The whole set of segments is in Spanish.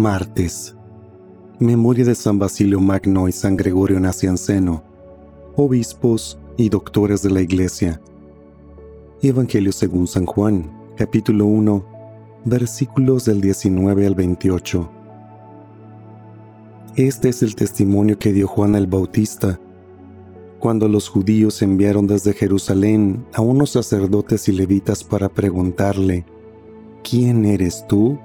Martes. Memoria de San Basilio Magno y San Gregorio Nacianceno, obispos y doctores de la Iglesia. Evangelio según San Juan, capítulo 1, versículos del 19 al 28. Este es el testimonio que dio Juan el Bautista cuando los judíos enviaron desde Jerusalén a unos sacerdotes y levitas para preguntarle, ¿quién eres tú?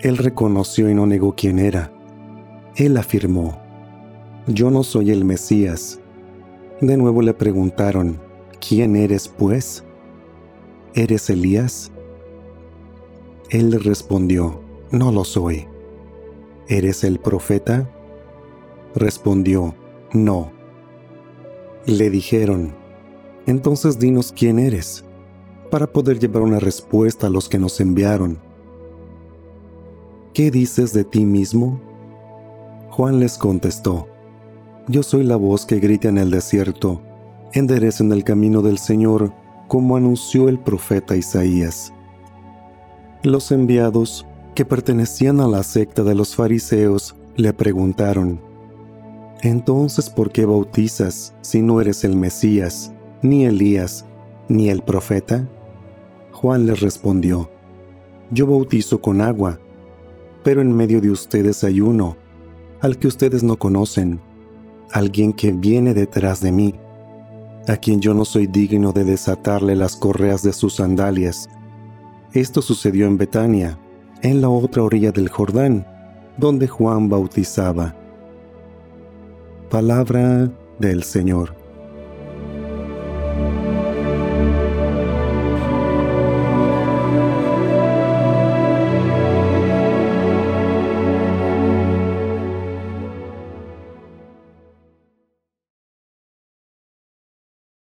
Él reconoció y no negó quién era. Él afirmó, Yo no soy el Mesías. De nuevo le preguntaron, ¿quién eres pues? ¿Eres Elías? Él respondió, No lo soy. ¿Eres el profeta? Respondió, No. Le dijeron, Entonces dinos quién eres, para poder llevar una respuesta a los que nos enviaron. ¿Qué dices de ti mismo? Juan les contestó, Yo soy la voz que grita en el desierto, enderecen el camino del Señor, como anunció el profeta Isaías. Los enviados, que pertenecían a la secta de los fariseos, le preguntaron, Entonces, ¿por qué bautizas si no eres el Mesías, ni Elías, ni el profeta? Juan les respondió, Yo bautizo con agua, pero en medio de ustedes hay uno, al que ustedes no conocen, alguien que viene detrás de mí, a quien yo no soy digno de desatarle las correas de sus sandalias. Esto sucedió en Betania, en la otra orilla del Jordán, donde Juan bautizaba. Palabra del Señor.